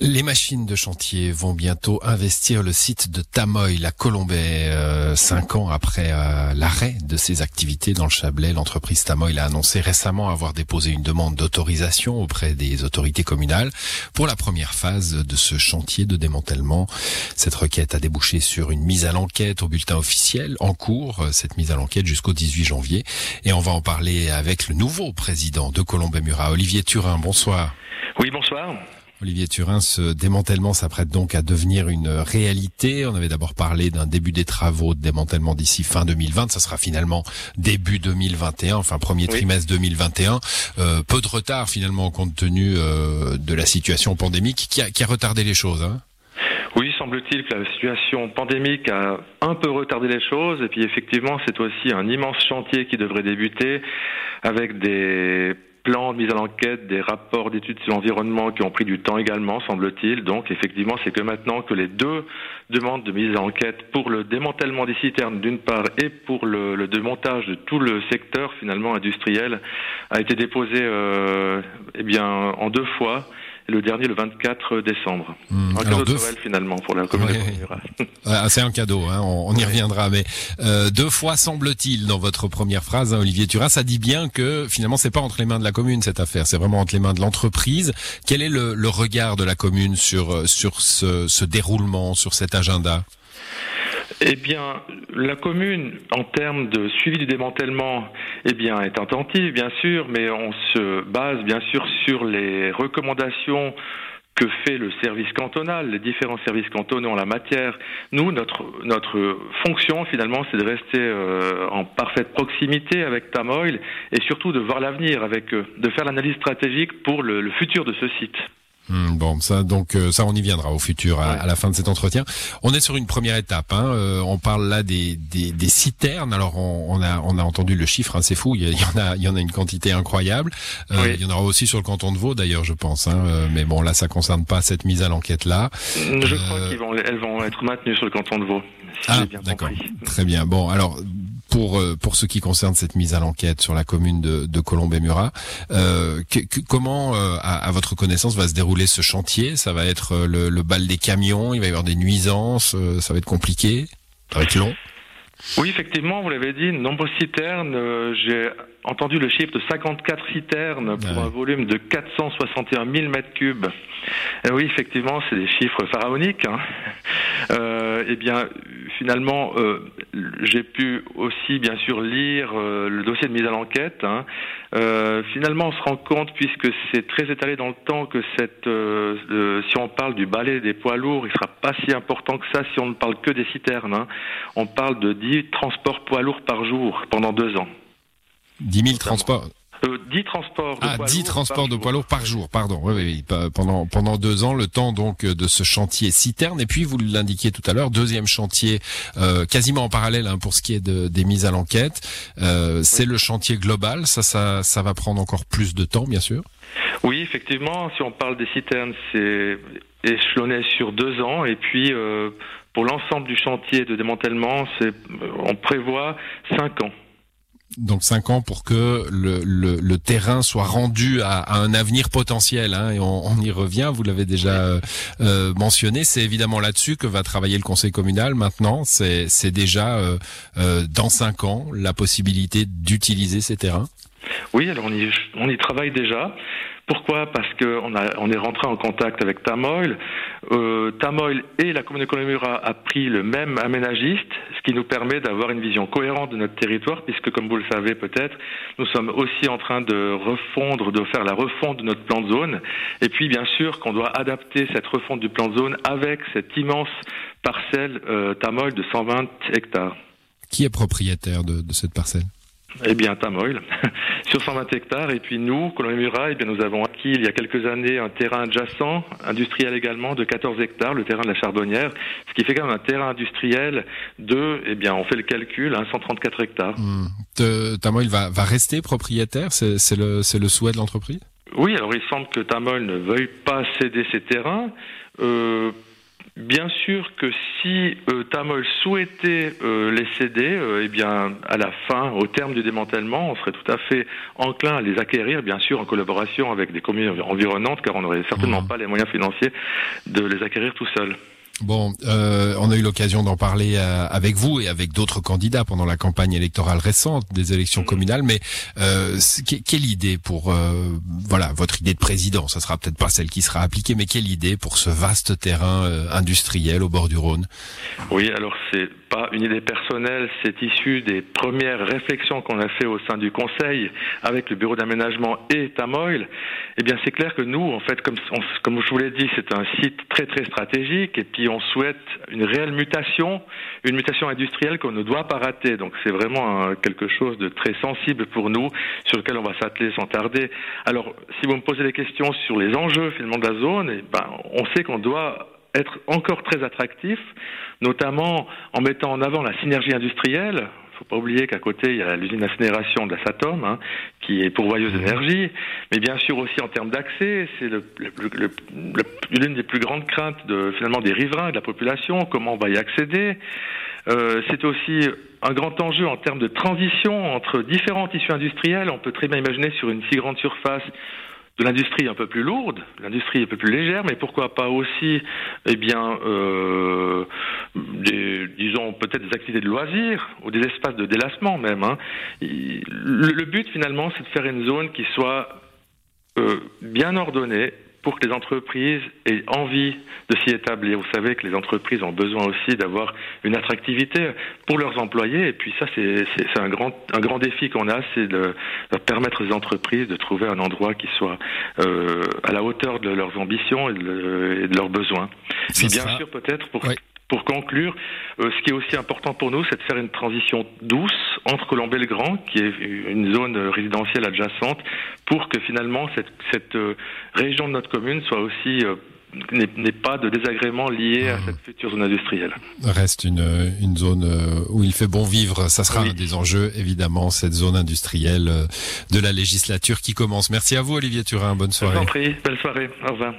Les machines de chantier vont bientôt investir le site de Tamoy, la Colombais. Euh, cinq ans après euh, l'arrêt de ses activités dans le Chablais, l'entreprise Tamoy a annoncé récemment avoir déposé une demande d'autorisation auprès des autorités communales pour la première phase de ce chantier de démantèlement. Cette requête a débouché sur une mise à l'enquête au bulletin officiel en cours, euh, cette mise à l'enquête jusqu'au 18 janvier. Et on va en parler avec le nouveau président de Colombais Murat, Olivier Turin. Bonsoir. Oui, bonsoir. Olivier Turin, ce démantèlement s'apprête donc à devenir une réalité. On avait d'abord parlé d'un début des travaux de démantèlement d'ici fin 2020. Ça sera finalement début 2021, enfin premier trimestre 2021. Euh, peu de retard finalement compte tenu euh, de la situation pandémique qui a, qui a retardé les choses. Hein oui, semble-t-il que la situation pandémique a un peu retardé les choses. Et puis effectivement, c'est aussi un immense chantier qui devrait débuter avec des plans de mise à l'enquête, des rapports d'études sur l'environnement qui ont pris du temps également, semble-t-il. Donc effectivement, c'est que maintenant que les deux demandes de mise à l'enquête pour le démantèlement des citernes d'une part et pour le, démontage de tout le secteur finalement industriel a été déposé euh, eh bien en deux fois et le dernier le 24 décembre. Hmm. Un cadeau de Noël finalement pour la commune ah, C'est un cadeau, hein, on, y reviendra. Mais euh, deux fois semble-t-il dans votre première phrase, hein, Olivier Turin, ça dit bien que finalement c'est pas entre les mains de la commune cette affaire, c'est vraiment entre les mains de l'entreprise. Quel est le, le, regard de la commune sur sur ce, ce déroulement, sur cet agenda? Eh bien, la commune, en termes de suivi du démantèlement, eh bien, est attentive, bien sûr, mais on se base, bien sûr, sur les recommandations que fait le service cantonal, les différents services cantonaux en la matière. Nous, notre, notre fonction, finalement, c'est de rester euh, en parfaite proximité avec Tamoil et surtout de voir l'avenir, avec, de faire l'analyse stratégique pour le futur de ce site. Hmm, bon, ça donc euh, ça on y viendra au futur à, la fin de cet entretien. On est sur une première étape. Hein, euh, on parle là des, des, des citernes. Alors on, on, a on a entendu le chiffre, hein, c'est fou. Il y, en a il y en a une quantité incroyable. Euh, il y en aura aussi sur le canton de Vaud d'ailleurs, je pense. Hein, mais bon là ça concerne pas cette mise à l'enquête là. Je crois qu'elles vont vont être maintenues sur le canton de Vaud. ah d'accord. Très bien. Bon alors pour euh, pour ce qui concerne cette mise à l'enquête sur la commune de, de Colombey Murat, euh, comment, euh, à, votre connaissance, va se dérouler ce chantier? Ça va être le, le, bal des camions, il va y avoir des nuisances, ça va être compliqué, ça va être long? Oui, effectivement, vous l'avez dit, nombreuses citernes. J'ai entendu le chiffre de 54 citernes pour un volume de 461 000 mètres cubes. Et oui, effectivement, c'est des chiffres pharaoniques. Hein. Euh, eh bien, finalement, euh, j'ai pu aussi, bien sûr, lire euh, le dossier de mise à l'enquête. Hein. Euh, finalement, on se rend compte, puisque c'est très étalé dans le temps, que cette, si on parle du balai des poids lourds, il sera pas si important que ça si on ne parle que des citernes. Hein. On parle de 10 transports poids lourds par jour pendant deux ans. 10 000 transports 10 euh, transports de ah, poids 10 transports de poids lourds par jour, pardon. Oui, oui, oui, pendant pendant deux ans, le temps donc de ce chantier citerne. Et puis vous l'indiquiez tout à l'heure, deuxième chantier euh, quasiment en parallèle hein, pour ce qui est de, des mises à l'enquête. Euh, c'est le chantier global. Ça, ça, ça va prendre encore plus de temps, bien sûr. Oui, effectivement. Si on parle des citernes, c'est échelonné sur deux ans. Et puis euh, pour l'ensemble du chantier de démantèlement, c'est on prévoit cinq ans donc cinq ans pour que le, le, le terrain soit rendu à, à un avenir potentiel. Hein, et on, on, y revient, vous l'avez déjà euh, euh mentionné. C'est évidemment là-dessus que va travailler le conseil communal maintenant. C'est déjà euh, euh, dans cinq ans la possibilité d'utiliser ces terrains. Oui, alors on y, on y travaille déjà. Pourquoi? Parce qu'on on est rentré en contact avec Tamoil. Euh, Tamoil et la commune de Colomura a pris le même aménagiste, ce qui nous permet d'avoir une vision cohérente de notre territoire, puisque comme vous le savez peut-être, nous sommes aussi en train de refondre, de faire la refonte de notre plan de zone. Et puis bien sûr qu'on doit adapter cette refonte du plan de zone avec cette immense parcelle euh, Tamoil de 120 hectares. Qui est propriétaire de cette parcelle? Eh bien, Tamoil, sur 120 hectares. Et puis nous, Colombie-Murat, eh bien, nous avons acquis il y a quelques années un terrain adjacent, industriel également, de 14 hectares, le terrain de la Charbonnière, ce qui fait quand même un terrain industriel de, eh bien, on fait le calcul, hein, 134 hectares. Mmh. Tamoil va, va rester propriétaire, c'est le, le souhait de l'entreprise? Oui, alors il semble que Tamoil ne veuille pas céder ses terrains. Euh, Bien sûr que si euh, Tamoil souhaitait euh, les céder, euh, eh bien, à la fin, au terme du démantèlement, on serait tout à fait enclin à les acquérir, bien sûr, en collaboration avec des communes environnantes, car on n'aurait certainement mmh. pas les moyens financiers de les acquérir tout seul. Bon, euh, on a eu l'occasion d'en parler euh, avec vous et avec d'autres candidats pendant la campagne électorale récente des élections mm. communales. Mais euh, quelle idée pour euh, voilà votre idée de président Ça sera peut-être pas celle qui sera appliquée, mais quelle idée pour ce vaste terrain euh, industriel au bord du Rhône? Oui, alors c'est pas une idée personnelle, c'est issu des premières réflexions qu'on a fait au sein du Conseil avec le bureau d'aménagement et Tamoil. Eh bien, c'est clair que nous, en fait, comme, comme je vous l'ai dit, c'est un site très très stratégique et puis on souhaite une réelle mutation, une mutation industrielle qu'on ne doit pas rater. Donc c'est vraiment quelque chose de très sensible pour nous, sur lequel on va s'atteler sans tarder. Alors, si vous me posez des questions sur les enjeux finalement de la zone, eh ben, on sait qu'on doit être encore très attractif, notamment en mettant en avant la synergie industrielle. Faut pas oublier qu'à côté, il y a l'usine d'incinération de la Satom, hein, qui est pourvoyeuse d'énergie, mais bien sûr aussi en termes d'accès, c'est l'une des plus grandes craintes finalement des riverains de la population, comment on va y accéder? Euh, c'est aussi un grand enjeu en termes de transition entre différents tissus industriels. On peut très bien imaginer sur une si grande surface de l'industrie un peu plus lourde, l'industrie un peu plus légère, mais pourquoi pas aussi, eh bien, euh, des, disons peut-être des activités de loisirs ou des espaces de délassement même. Hein. Le, but finalement, c'est de faire une zone qui soit euh, bien ordonnée, pour que les entreprises aient envie de s'y établir. Vous savez que les entreprises ont besoin aussi d'avoir une attractivité pour leurs employés. Et puis ça, c'est un grand, un grand défi qu'on a, c'est de, permettre aux entreprises de trouver un endroit qui soit euh, à la hauteur de leurs ambitions et de, leurs besoins. Et bien sûr, peut-être pour pour conclure, euh, ce qui est aussi important pour nous, c'est de faire une transition douce entre Colombey-le-Grand, qui est une zone résidentielle adjacente, pour que finalement cette, cette euh, région de notre commune soit aussi euh, n'est pas de désagrément lié à cette future zone industrielle. Reste une, une zone où il fait bon vivre. Ça sera un des enjeux, évidemment, cette zone industrielle de la législature qui commence. Merci à vous, Olivier Turin. Bonne soirée. Je prie. Belle soirée. Au revoir.